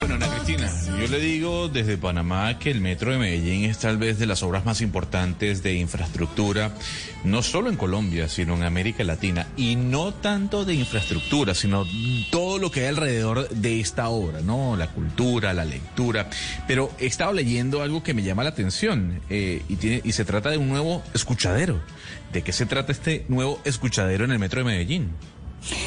Bueno, Ana Cristina, yo le digo desde Panamá que el metro de Medellín es tal vez de las obras más importantes de infraestructura, no solo en Colombia, sino en América Latina. Y no tanto de infraestructura, sino todo lo que hay alrededor de esta obra, ¿no? La cultura, la lectura. Pero he estado leyendo algo que me llama la atención eh, y, tiene, y se trata de un nuevo escuchadero. ¿De qué se trata este nuevo escuchadero en el metro de Medellín?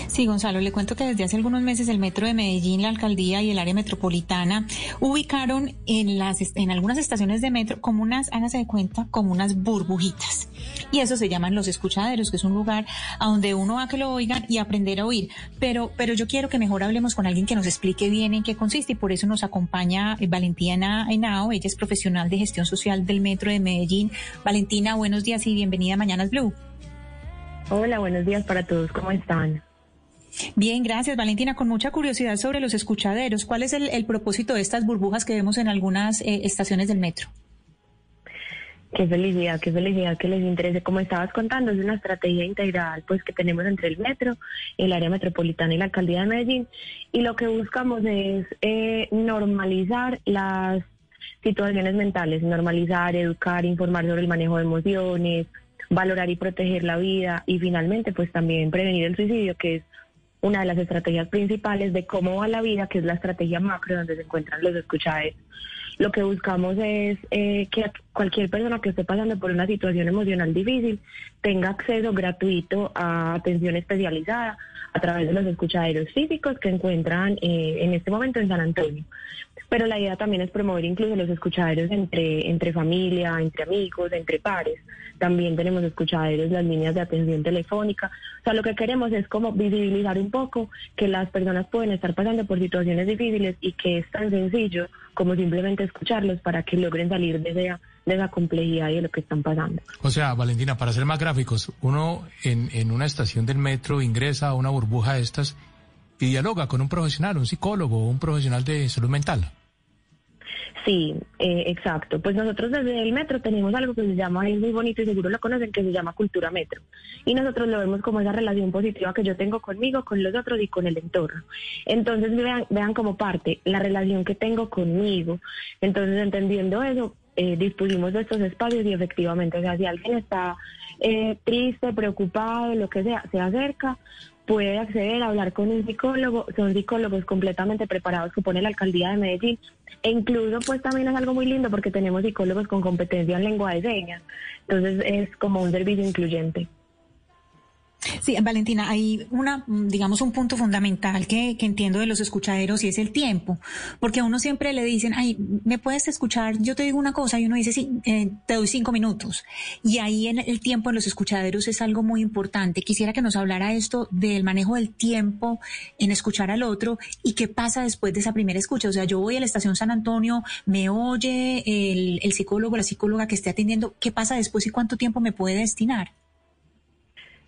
Sí, Gonzalo, le cuento que desde hace algunos meses el Metro de Medellín, la alcaldía y el área metropolitana ubicaron en las en algunas estaciones de metro como unas, hágase de cuenta, como unas burbujitas. Y eso se llaman los escuchaderos, que es un lugar a donde uno va a que lo oigan y aprender a oír. Pero, pero yo quiero que mejor hablemos con alguien que nos explique bien en qué consiste y por eso nos acompaña eh, Valentina Henao, ella es profesional de gestión social del Metro de Medellín. Valentina, buenos días y bienvenida a Mañanas Blue. Hola, buenos días para todos. ¿Cómo están? Bien, gracias Valentina. Con mucha curiosidad sobre los escuchaderos, ¿cuál es el, propósito de estas burbujas que vemos en algunas eh, estaciones del metro? Qué felicidad, qué felicidad que les interese. Como estabas contando, es una estrategia integral pues que tenemos entre el metro, el área metropolitana y la alcaldía de Medellín. Y lo que buscamos es eh, normalizar las situaciones mentales, normalizar, educar, informar sobre el manejo de emociones, valorar y proteger la vida y finalmente pues también prevenir el suicidio, que es una de las estrategias principales de cómo va la vida, que es la estrategia macro donde se encuentran los escuchadores. Lo que buscamos es eh, que cualquier persona que esté pasando por una situación emocional difícil tenga acceso gratuito a atención especializada a través de los escuchaderos físicos que encuentran eh, en este momento en San Antonio. Pero la idea también es promover incluso los escuchaderos entre, entre familia, entre amigos, entre pares. También tenemos escuchaderos, las líneas de atención telefónica. O sea, lo que queremos es como visibilizar un poco que las personas pueden estar pasando por situaciones difíciles y que es tan sencillo como simplemente escucharlos para que logren salir de esa, de esa complejidad y de lo que están pasando. O sea, Valentina, para ser más gráficos, uno en, en una estación del metro ingresa a una burbuja de estas y dialoga con un profesional, un psicólogo un profesional de salud mental. Sí, eh, exacto. Pues nosotros desde el metro tenemos algo que se llama, es muy bonito y seguro lo conocen, que se llama cultura metro. Y nosotros lo vemos como esa relación positiva que yo tengo conmigo, con los otros y con el entorno. Entonces vean, vean como parte la relación que tengo conmigo. Entonces entendiendo eso, eh, dispusimos de estos espacios y efectivamente, o sea, si alguien está eh, triste, preocupado, lo que sea, se acerca, puede acceder a hablar con un psicólogo, son psicólogos completamente preparados que pone la alcaldía de Medellín. E incluso pues también es algo muy lindo porque tenemos psicólogos con competencia en lengua de señas. Entonces es como un servicio incluyente. Sí, Valentina, hay una, digamos, un punto fundamental que, que, entiendo de los escuchaderos y es el tiempo, porque a uno siempre le dicen, ay, ¿me puedes escuchar? Yo te digo una cosa y uno dice, sí, eh, te doy cinco minutos. Y ahí en el tiempo en los escuchaderos es algo muy importante. Quisiera que nos hablara esto del manejo del tiempo en escuchar al otro y qué pasa después de esa primera escucha. O sea, yo voy a la estación San Antonio, me oye el, el psicólogo, la psicóloga que esté atendiendo, ¿qué pasa después y cuánto tiempo me puede destinar?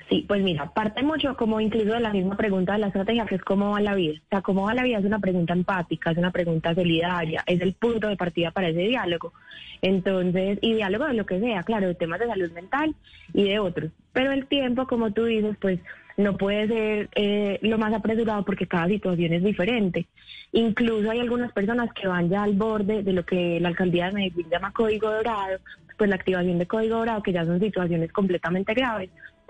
Sí, pues mira, parte mucho como incluso de la misma pregunta de la estrategia, que es cómo va la vida. O sea, cómo va la vida es una pregunta empática, es una pregunta solidaria, es el punto de partida para ese diálogo. Entonces, y diálogo de lo que sea, claro, de temas de salud mental y de otros. Pero el tiempo, como tú dices, pues no puede ser eh, lo más apresurado porque cada situación es diferente. Incluso hay algunas personas que van ya al borde de lo que la alcaldía de Medellín llama código dorado, pues la activación de código dorado, que ya son situaciones completamente graves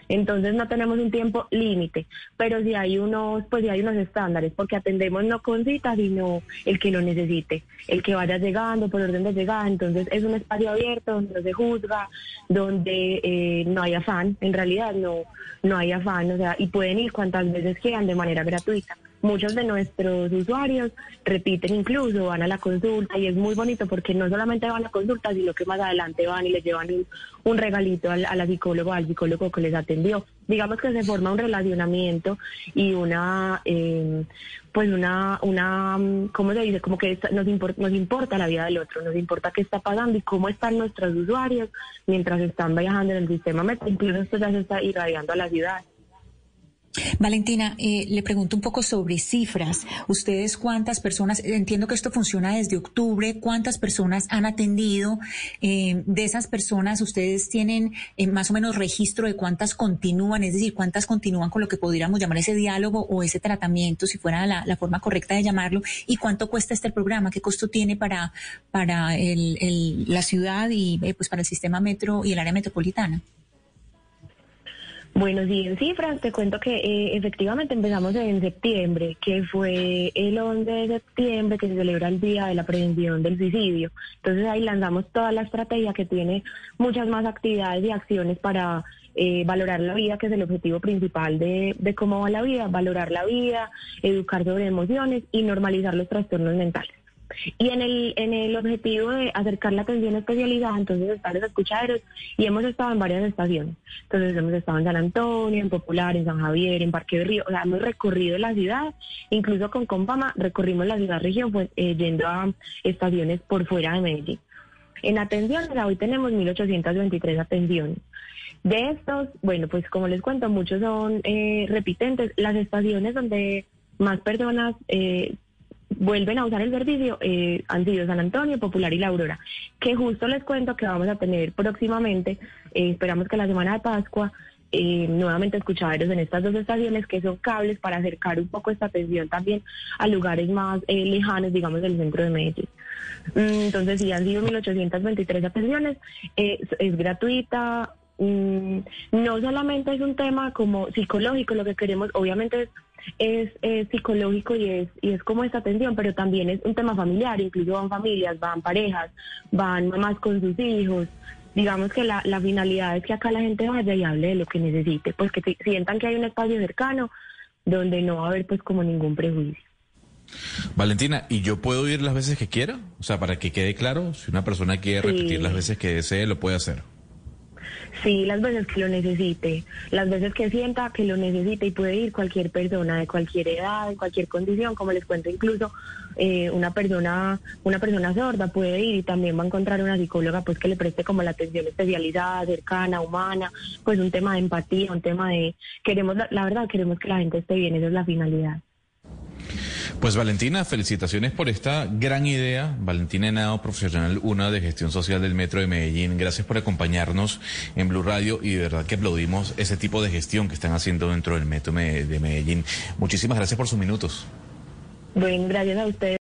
entonces no tenemos un tiempo límite, pero si hay unos, pues sí hay unos estándares, porque atendemos no con citas, sino el que lo necesite, el que vaya llegando por orden de llegada. Entonces es un espacio abierto donde no se juzga, donde eh, no hay afán, en realidad no, no hay afán, o sea, y pueden ir cuantas veces quieran de manera gratuita. Muchos de nuestros usuarios repiten incluso, van a la consulta y es muy bonito porque no solamente van a consulta, sino que más adelante van y les llevan un, regalito a la psicólogo, al psicólogo que les atendió. Digamos que se forma un relacionamiento y una, em, pues una, una, ¿cómo se dice? Como que nos, nos importa la vida del otro, nos importa qué está pasando y cómo están nuestros usuarios mientras están viajando en el sistema metro. Incluso esto ya se está irradiando a la ciudad. Valentina, eh, le pregunto un poco sobre cifras. Ustedes cuántas personas, entiendo que esto funciona desde octubre, cuántas personas han atendido. Eh, de esas personas, ustedes tienen eh, más o menos registro de cuántas continúan, es decir, cuántas continúan con lo que podríamos llamar ese diálogo o ese tratamiento, si fuera la, forma correcta de llamarlo, y cuánto cuesta este programa, qué costo tiene para, para el, la ciudad y pues para el sistema metro y el área metropolitana. Bueno, sí, en cifras te cuento que eh, efectivamente empezamos en septiembre, que fue el 11 de septiembre que se celebra el Día de la Prevención del Suicidio. Entonces ahí lanzamos toda la estrategia que tiene muchas más actividades y acciones para eh, valorar la vida, que es el objetivo principal de, de cómo va la vida, valorar la vida, educar sobre emociones y normalizar los trastornos mentales. Y en el, en el objetivo de acercar la atención especializada, entonces están los escuchaderos y hemos estado en varias estaciones. Entonces hemos estado en San Antonio, en Popular, en San Javier, en Parque de Río, o sea, hemos recorrido la ciudad, incluso con Compama recorrimos la ciudad región pues, eh, yendo a estaciones por fuera de Medellín. En atenciones, hoy tenemos 1.823 atenciones. De estos, bueno, pues como les cuento, muchos son eh, repitentes. Las estaciones donde más personas eh, vuelven a usar el servicio eh, han sido San Antonio, Popular y La Aurora, que justo les cuento que vamos a tener próximamente, eh, esperamos que la semana de Pascua, eh, nuevamente escuchaderos en estas dos estaciones que son cables para acercar un poco esta atención también a lugares más lejanos, digamos, del centro de Medellín. Mm, entonces, sí, han sido 1.823 atenciones, es gratuita, mm, no solamente es un tema como psicológico, lo que queremos obviamente es es, psicológico y es, y es como esta atención, pero también es un tema familiar, incluso van familias, van parejas, van mamás con sus hijos. Digamos que la, la finalidad es que acá la gente vaya y hable de lo que necesite, pues que sientan que hay un espacio cercano donde no va a haber pues como ningún prejuicio. Valentina, ¿y yo puedo ir las veces que quiera? O sea, para que quede claro, si una persona quiere repetir las veces que desee, lo puede hacer. Sí, las veces que lo necesite, las veces que sienta que lo necesite y puede ir cualquier persona de cualquier edad, de cualquier condición, como les cuento incluso eh, una persona, una persona sorda puede ir y también va a encontrar una psicóloga pues que le preste como la atención especializada, cercana, humana, pues un tema de empatía, un tema de queremos la verdad queremos que la gente esté bien, esa es la finalidad. Pues Valentina, felicitaciones por esta gran idea. Valentina Henao, profesional una de gestión social del Metro de Medellín. Gracias por acompañarnos en Blue Radio y de verdad que aplaudimos ese tipo de gestión que están haciendo dentro del Metro de Medellín. Muchísimas gracias por sus minutos. Bueno, gracias a ustedes.